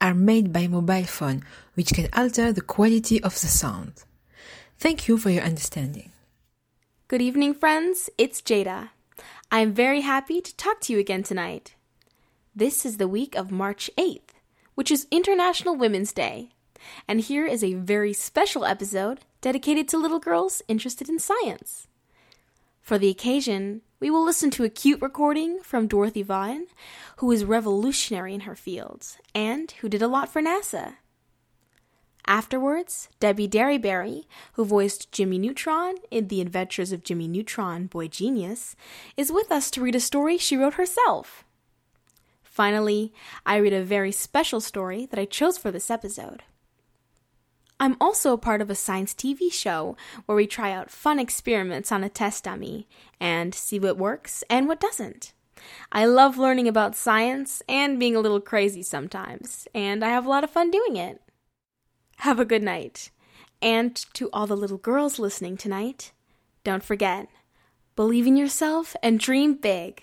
are made by mobile phone, which can alter the quality of the sound. Thank you for your understanding. Good evening, friends. It's Jada. I am very happy to talk to you again tonight. This is the week of March 8th, which is International Women's Day. And here is a very special episode dedicated to little girls interested in science. For the occasion, we will listen to a cute recording from Dorothy Vaughan, who is revolutionary in her field and who did a lot for NASA. Afterwards, Debbie Derryberry, who voiced Jimmy Neutron in The Adventures of Jimmy Neutron, Boy Genius, is with us to read a story she wrote herself. Finally, I read a very special story that I chose for this episode. I'm also a part of a science TV show where we try out fun experiments on a test dummy and see what works and what doesn't. I love learning about science and being a little crazy sometimes, and I have a lot of fun doing it. Have a good night. And to all the little girls listening tonight, don't forget believe in yourself and dream big.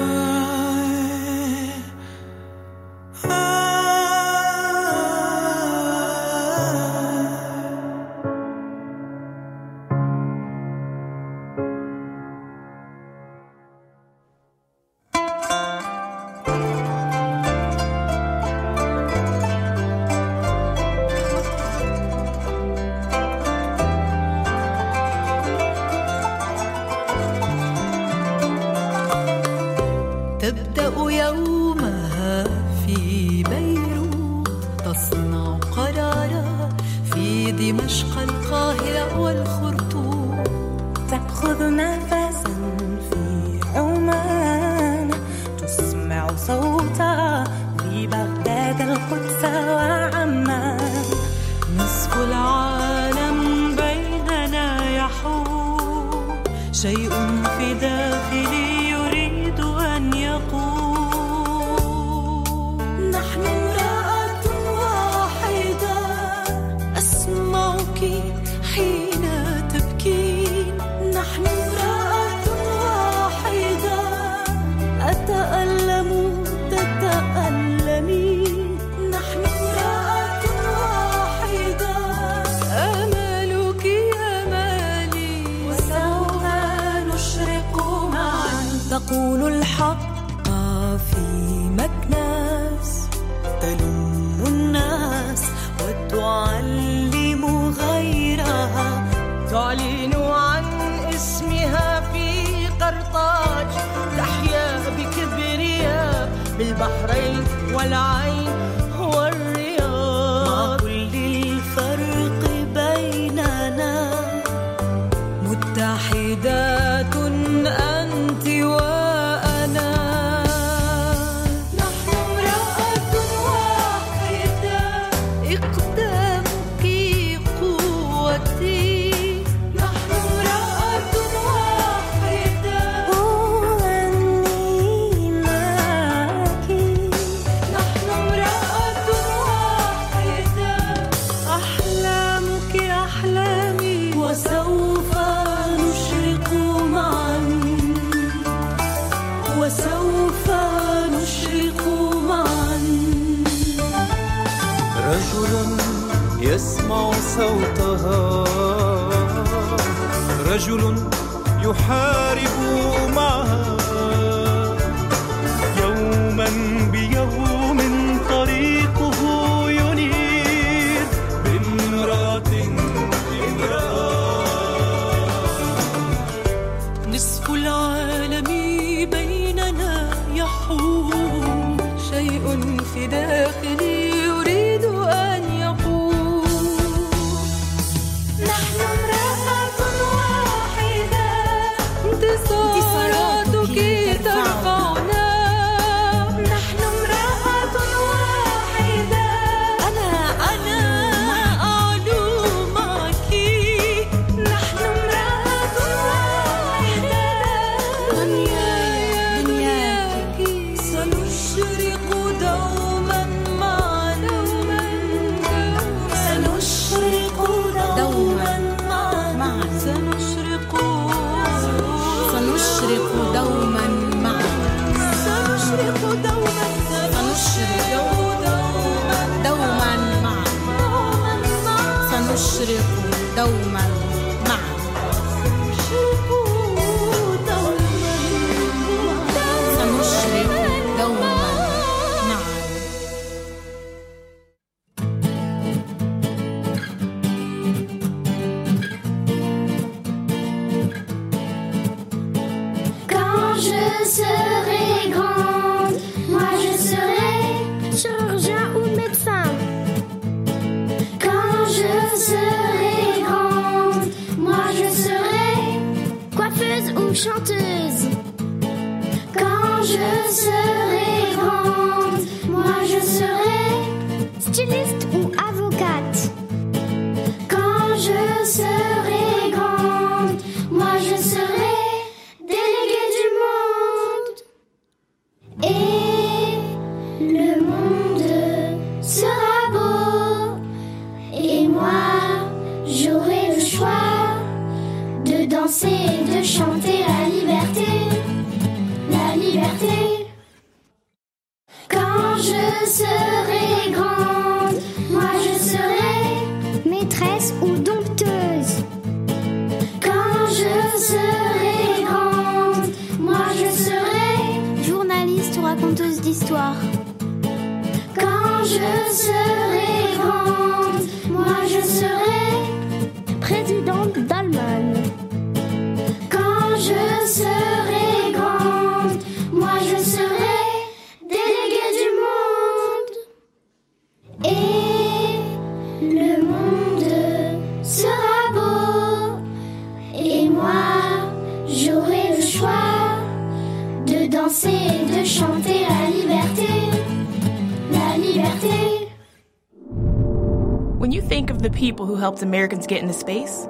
The people who helped Americans get into space,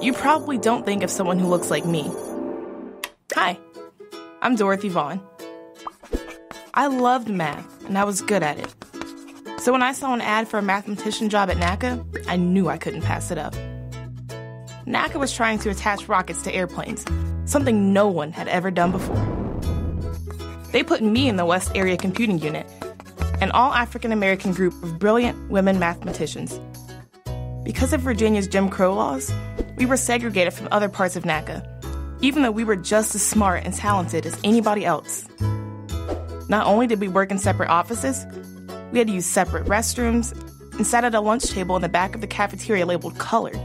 you probably don't think of someone who looks like me. Hi, I'm Dorothy Vaughan. I loved math, and I was good at it. So when I saw an ad for a mathematician job at NACA, I knew I couldn't pass it up. NACA was trying to attach rockets to airplanes, something no one had ever done before. They put me in the West Area Computing Unit, an all African American group of brilliant women mathematicians. Because of Virginia's Jim Crow laws, we were segregated from other parts of NACA, even though we were just as smart and talented as anybody else. Not only did we work in separate offices, we had to use separate restrooms and sat at a lunch table in the back of the cafeteria labeled colored.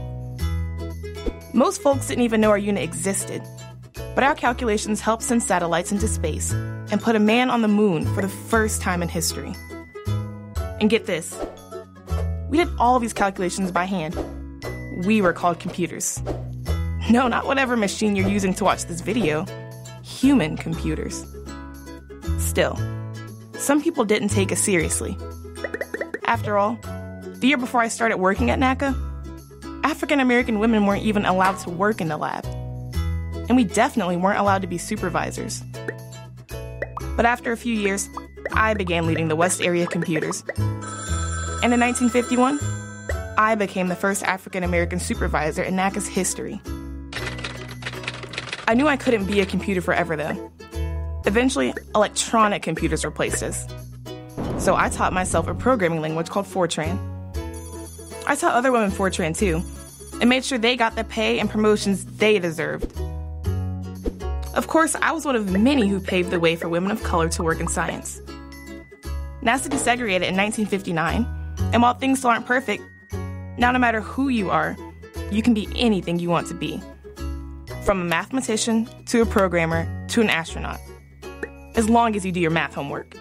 Most folks didn't even know our unit existed, but our calculations helped send satellites into space and put a man on the moon for the first time in history. And get this we did all these calculations by hand. We were called computers. No, not whatever machine you're using to watch this video, human computers. Still, some people didn't take us seriously. After all, the year before I started working at NACA, African American women weren't even allowed to work in the lab. And we definitely weren't allowed to be supervisors. But after a few years, I began leading the West Area Computers. And in 1951, I became the first African American supervisor in NACA's history. I knew I couldn't be a computer forever, though. Eventually, electronic computers replaced us. So I taught myself a programming language called Fortran. I taught other women Fortran too, and made sure they got the pay and promotions they deserved. Of course, I was one of many who paved the way for women of color to work in science. NASA desegregated in 1959, and while things still aren't perfect, now no matter who you are, you can be anything you want to be. From a mathematician to a programmer to an astronaut. As long as you do your math homework.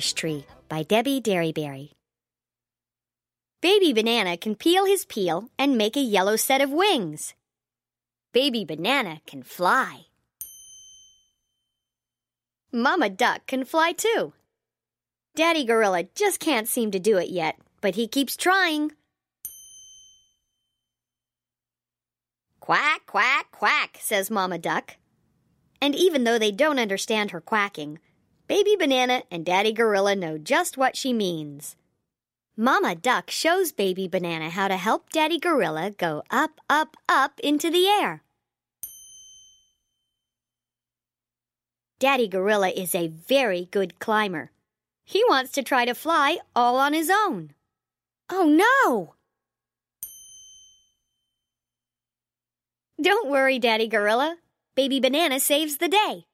Tree by Debbie Derryberry. Baby Banana can peel his peel and make a yellow set of wings. Baby Banana can fly. Mama Duck can fly too. Daddy Gorilla just can't seem to do it yet, but he keeps trying. Quack, quack, quack, says Mama Duck. And even though they don't understand her quacking, Baby Banana and Daddy Gorilla know just what she means. Mama Duck shows Baby Banana how to help Daddy Gorilla go up, up, up into the air. Daddy Gorilla is a very good climber. He wants to try to fly all on his own. Oh no! Don't worry, Daddy Gorilla. Baby Banana saves the day.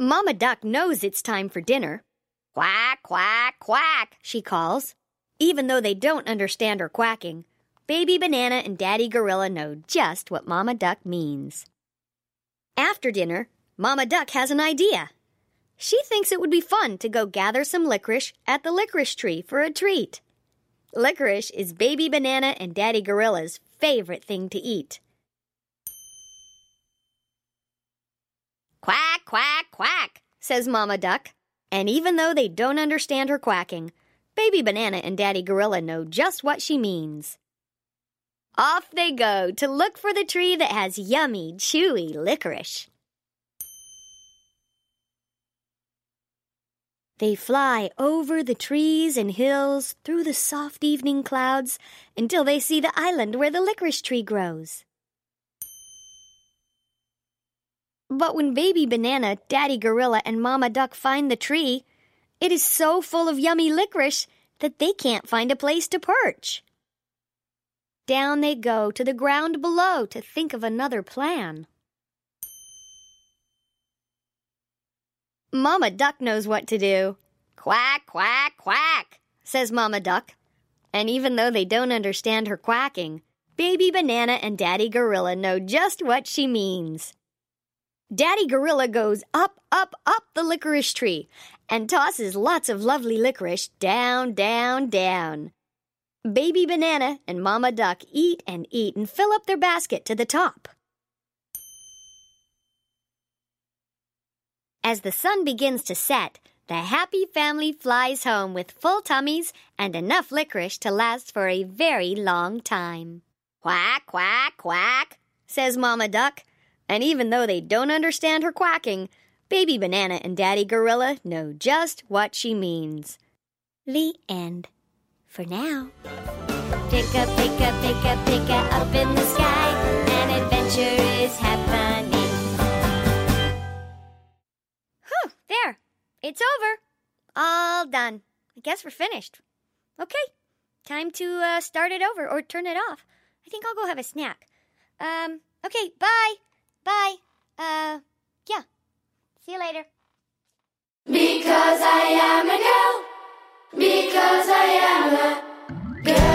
Mama Duck knows it's time for dinner. Quack, quack, quack, she calls. Even though they don't understand her quacking, Baby Banana and Daddy Gorilla know just what Mama Duck means. After dinner, Mama Duck has an idea. She thinks it would be fun to go gather some licorice at the licorice tree for a treat. Licorice is Baby Banana and Daddy Gorilla's favorite thing to eat. Quack, quack, quack, says Mama Duck. And even though they don't understand her quacking, Baby Banana and Daddy Gorilla know just what she means. Off they go to look for the tree that has yummy, chewy licorice. They fly over the trees and hills, through the soft evening clouds, until they see the island where the licorice tree grows. But when Baby Banana, Daddy Gorilla, and Mama Duck find the tree, it is so full of yummy licorice that they can't find a place to perch. Down they go to the ground below to think of another plan. Mama Duck knows what to do. Quack, quack, quack, says Mama Duck. And even though they don't understand her quacking, Baby Banana and Daddy Gorilla know just what she means. Daddy Gorilla goes up, up, up the licorice tree and tosses lots of lovely licorice down, down, down. Baby Banana and Mama Duck eat and eat and fill up their basket to the top. As the sun begins to set, the happy family flies home with full tummies and enough licorice to last for a very long time. Quack, quack, quack, says Mama Duck. And even though they don't understand her quacking, Baby Banana and Daddy Gorilla know just what she means. The end. For now. Pick up, pick up, pick up, pick up, up in the sky. An adventure is happening. Whew, there. It's over. All done. I guess we're finished. Okay. Time to uh, start it over or turn it off. I think I'll go have a snack. Um, okay, bye. Bye. Uh, yeah. See you later. Because I am a girl. Because I am a girl.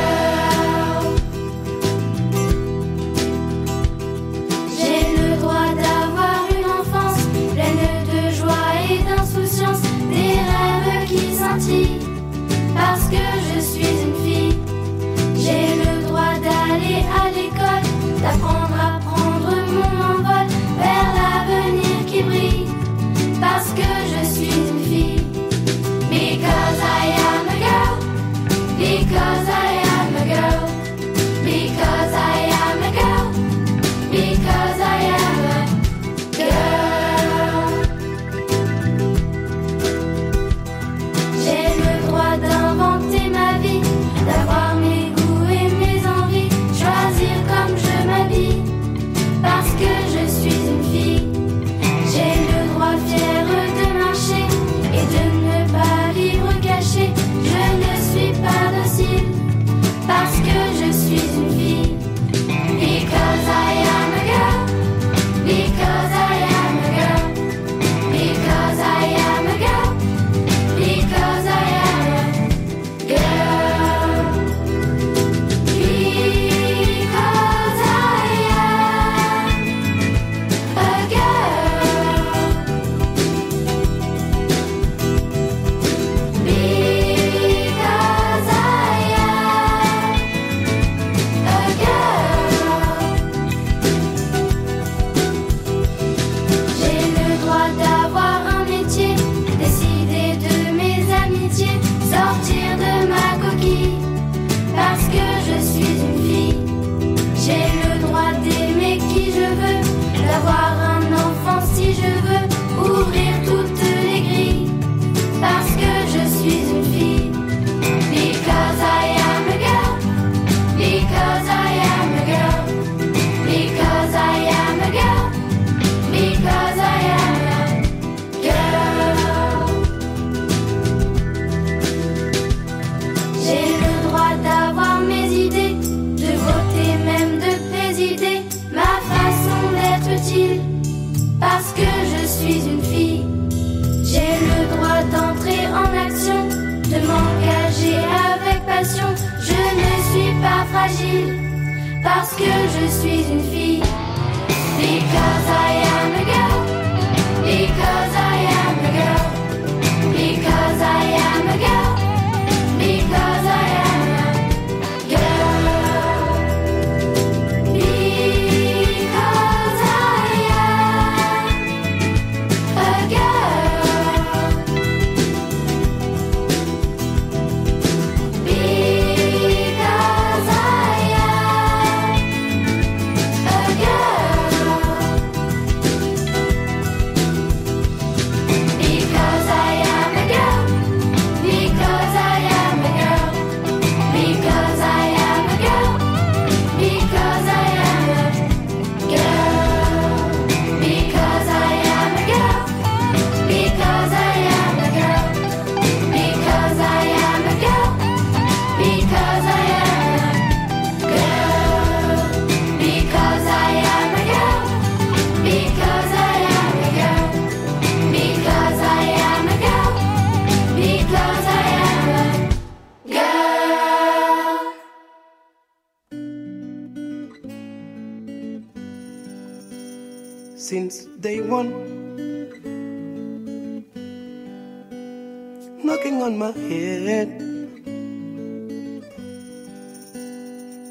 knocking on my head.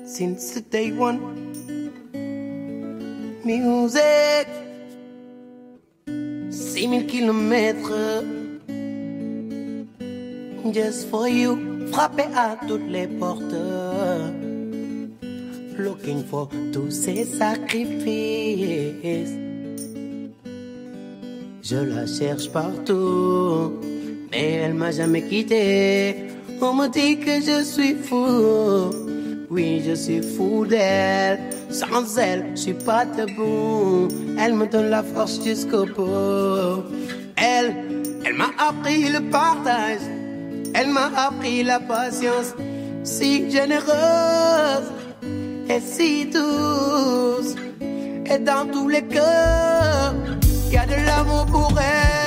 Since the day one, music, 6000 kilomètres, just for you, frappé à toutes les portes. Looking for tous ces sacrifices. Je la cherche partout mais elle m'a jamais quitté. On me dit que je suis fou, oui je suis fou d'elle. Sans elle, je suis pas debout. Elle me donne la force jusqu'au bout. Elle, elle m'a appris le partage, elle m'a appris la patience. Si généreuse et si douce, et dans tous les cœurs, il y a de l'amour pour elle.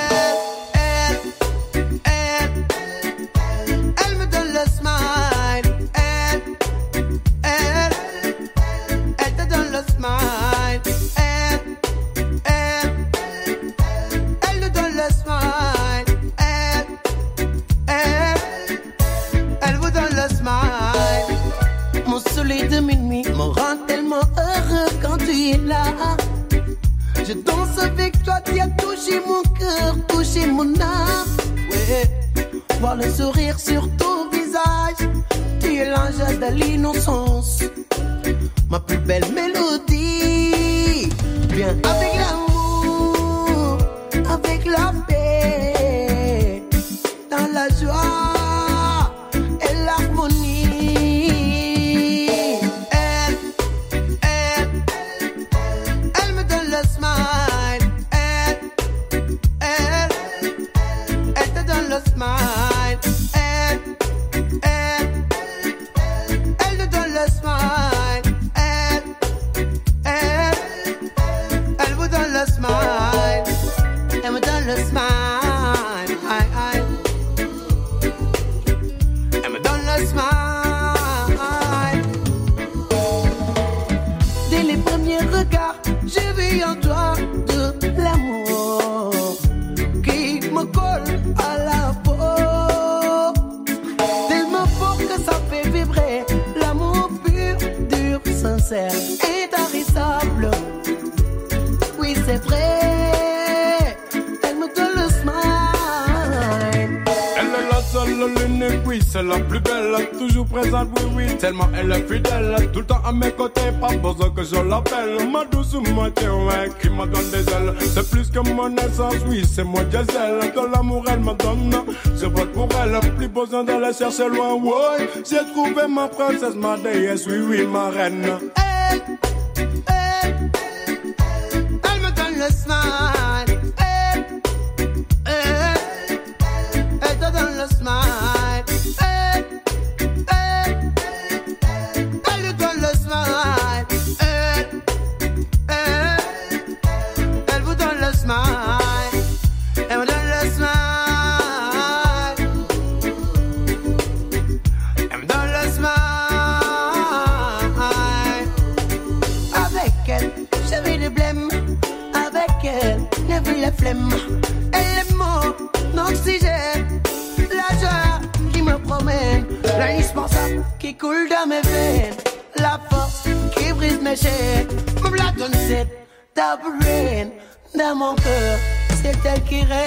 chercher loin, ouais. J'ai trouvé ma princesse, ma déesse, oui, oui, ma reine. flemme. Elle les mots, l'oxygène, la joie qui me promène, l'indispensable qui coule dans mes veines, la force qui brise mes chaînes, me la donne cette ta dans mon cœur, c'est elle qui règne.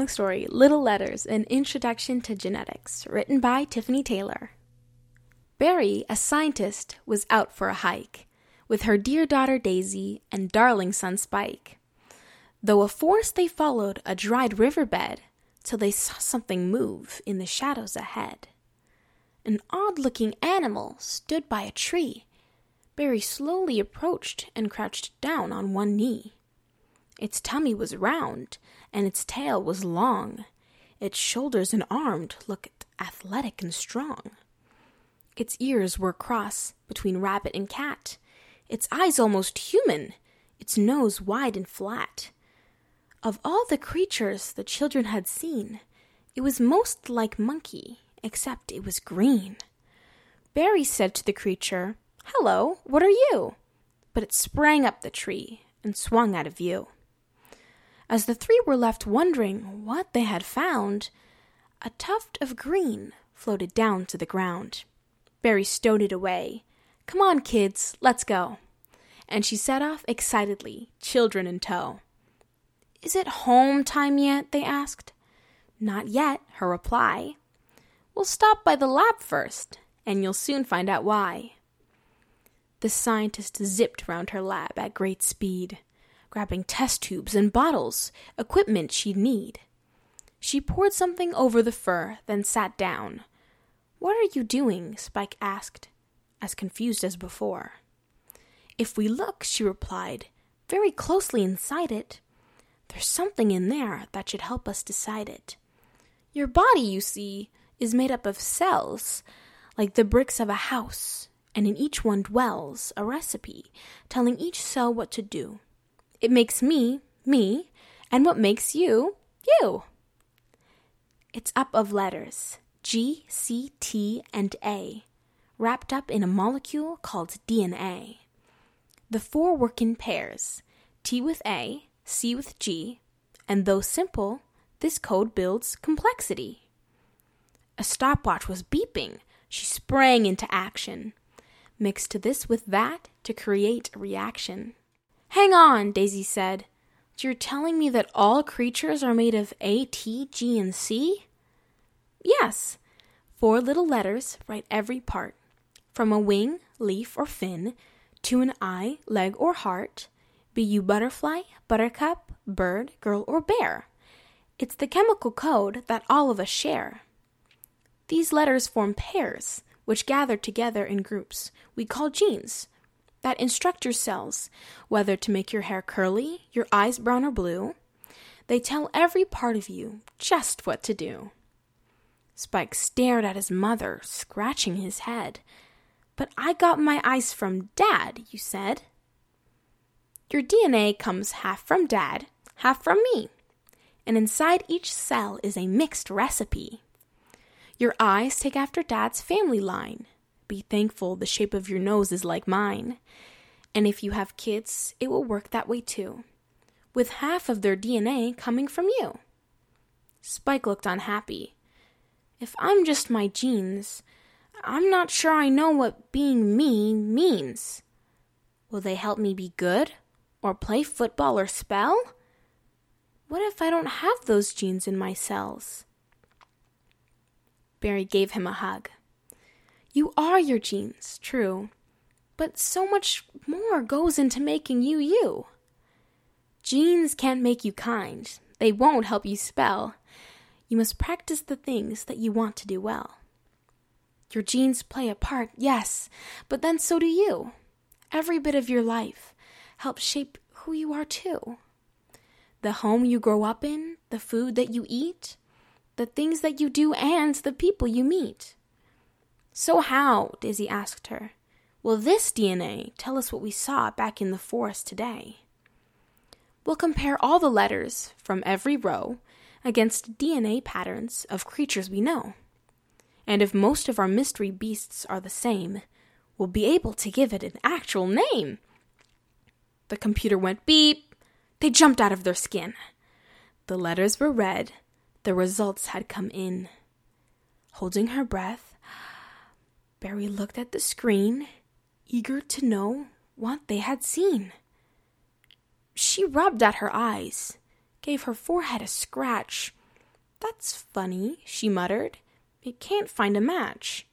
long story, Little Letters An Introduction to Genetics, written by Tiffany Taylor. Barry, a scientist, was out for a hike with her dear daughter Daisy and darling son Spike. Though a forest they followed a dried riverbed till they saw something move in the shadows ahead. An odd looking animal stood by a tree. Barry slowly approached and crouched down on one knee. Its tummy was round and its tail was long. Its shoulders and arms looked athletic and strong. Its ears were cross between rabbit and cat. Its eyes almost human, its nose wide and flat. Of all the creatures the children had seen, it was most like monkey, except it was green. Barry said to the creature, Hello, what are you? But it sprang up the tree and swung out of view. As the three were left wondering what they had found, a tuft of green floated down to the ground. Barry stowed it away. Come on, kids, let's go. And she set off excitedly, children in tow. Is it home time yet? they asked. Not yet, her reply. We'll stop by the lab first, and you'll soon find out why. The scientist zipped round her lab at great speed, grabbing test tubes and bottles, equipment she'd need. She poured something over the fur, then sat down. What are you doing? Spike asked, as confused as before. If we look, she replied, very closely inside it, there's something in there that should help us decide it. Your body, you see, is made up of cells, like the bricks of a house, and in each one dwells a recipe telling each cell what to do. It makes me, me, and what makes you, you. It's up of letters G, C, T, and A, wrapped up in a molecule called DNA. The four work in pairs T with A, C with G, and though simple, this code builds complexity. A stopwatch was beeping. She sprang into action. Mixed this with that to create a reaction. Hang on, Daisy said. You're telling me that all creatures are made of A, T, G, and C? Yes. Four little letters write every part. From a wing, leaf, or fin, to an eye, leg, or heart, be you butterfly, buttercup, bird, girl, or bear. It's the chemical code that all of us share. These letters form pairs, which gather together in groups we call genes, that instruct your cells whether to make your hair curly, your eyes brown or blue. They tell every part of you just what to do. Spike stared at his mother, scratching his head. But I got my eyes from Dad, you said. Your DNA comes half from Dad, half from me. And inside each cell is a mixed recipe. Your eyes take after Dad's family line. Be thankful the shape of your nose is like mine. And if you have kids, it will work that way too, with half of their DNA coming from you. Spike looked unhappy. If I'm just my genes, I'm not sure I know what being me means. Will they help me be good? Or play football or spell? What if I don't have those genes in my cells? Barry gave him a hug. You are your genes, true, but so much more goes into making you you. Genes can't make you kind, they won't help you spell. You must practice the things that you want to do well. Your genes play a part, yes, but then so do you. Every bit of your life helps shape who you are too. The home you grow up in, the food that you eat, the things that you do, and the people you meet. So, how, Daisy asked her, will this DNA tell us what we saw back in the forest today? We'll compare all the letters from every row against DNA patterns of creatures we know. And if most of our mystery beasts are the same, we'll be able to give it an actual name. The computer went beep. They jumped out of their skin. The letters were read. The results had come in. Holding her breath, Barry looked at the screen, eager to know what they had seen. She rubbed at her eyes, gave her forehead a scratch. That's funny, she muttered. It can't find a match.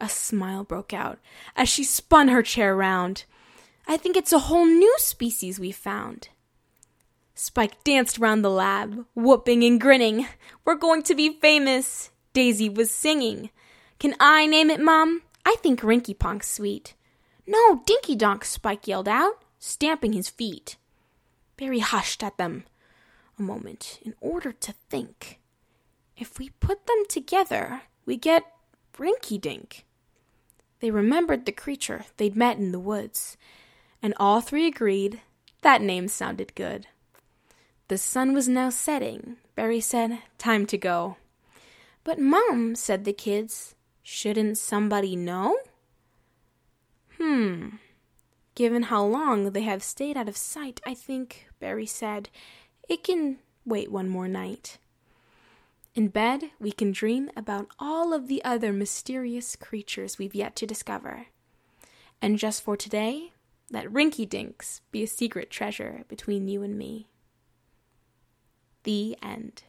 A smile broke out as she spun her chair round. I think it's a whole new species we found. Spike danced round the lab, whooping and grinning. We're going to be famous, Daisy was singing. Can I name it, Mum? I think Rinky Ponk's sweet. No, Dinky Donk, Spike yelled out, stamping his feet. Barry hushed at them a moment in order to think. If we put them together, we get Rinky Dink. They remembered the creature they'd met in the woods, and all three agreed that name sounded good. The sun was now setting. Barry said, Time to go. But, Mum, said the kids, shouldn't somebody know? Hmm. Given how long they have stayed out of sight, I think, Barry said, it can wait one more night. In bed, we can dream about all of the other mysterious creatures we've yet to discover. And just for today, let Rinky Dinks be a secret treasure between you and me. The end.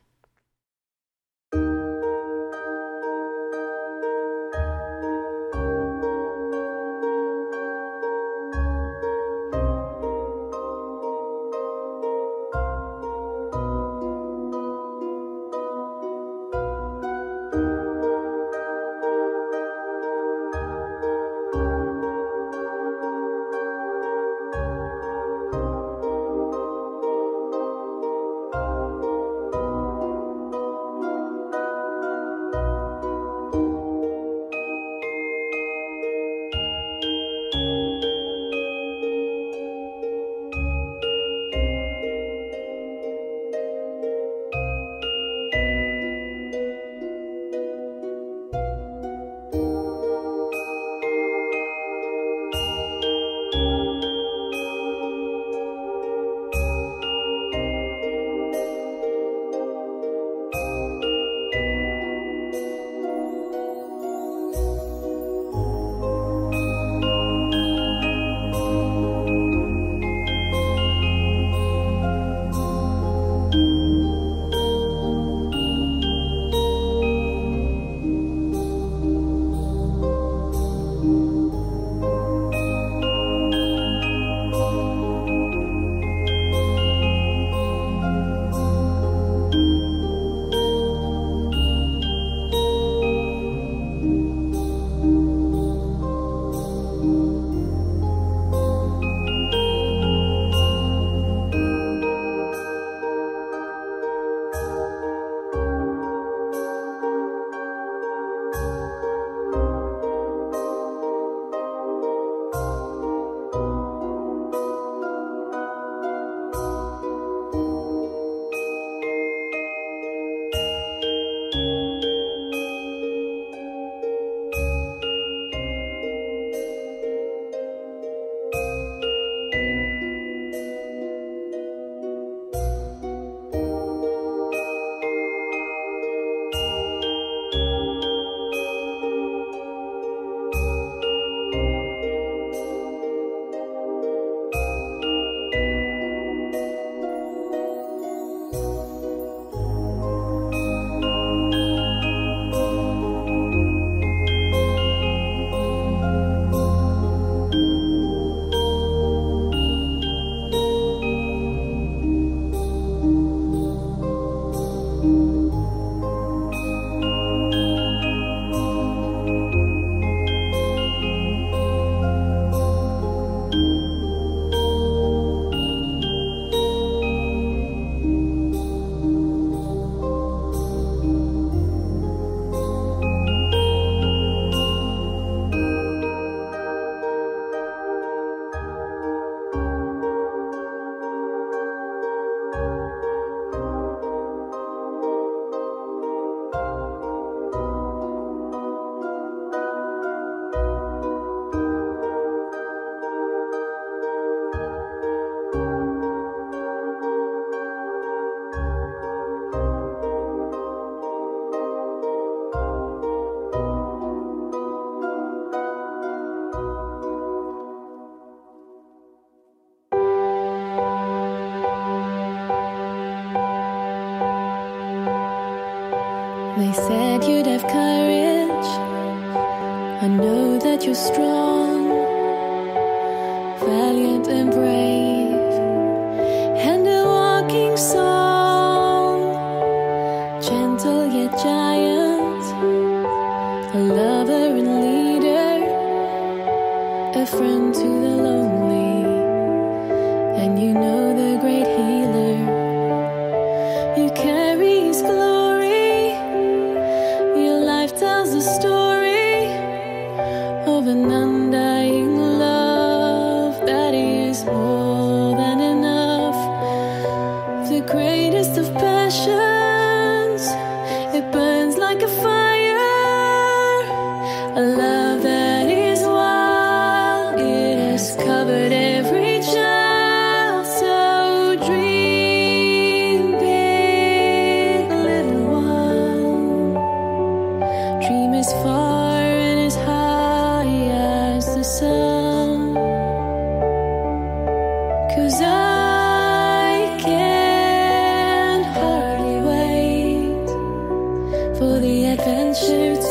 adventure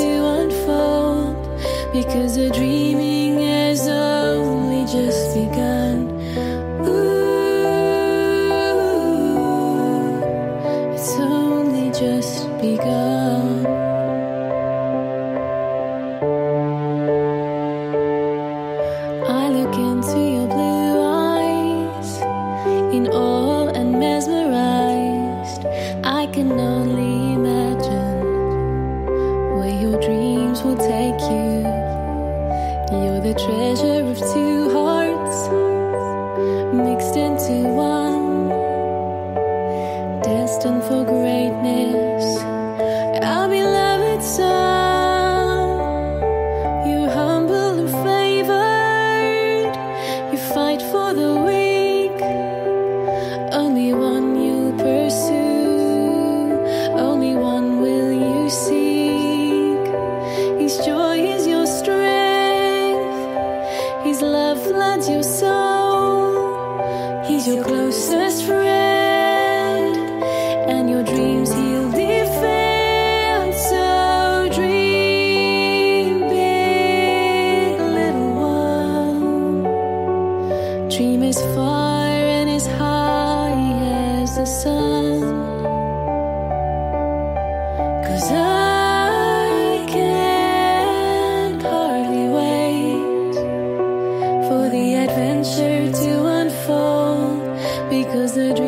because the dream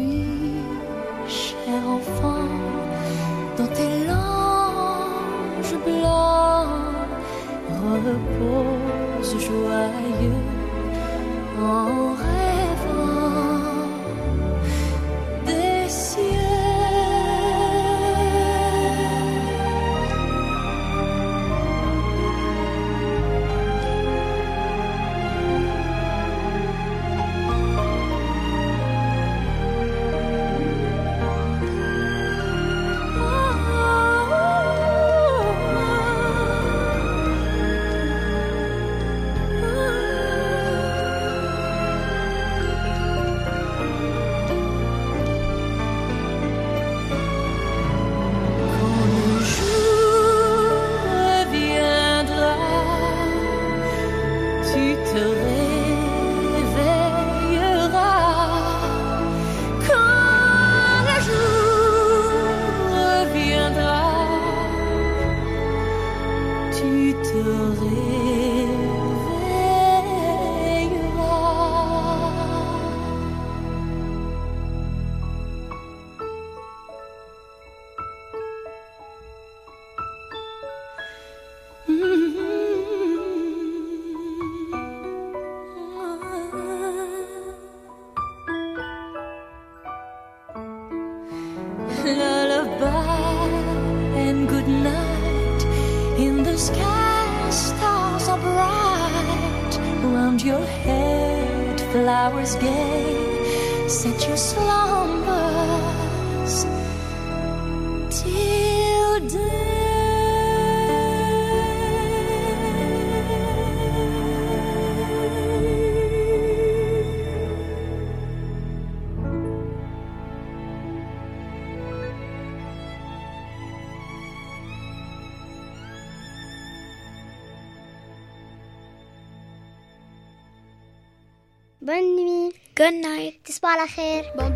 para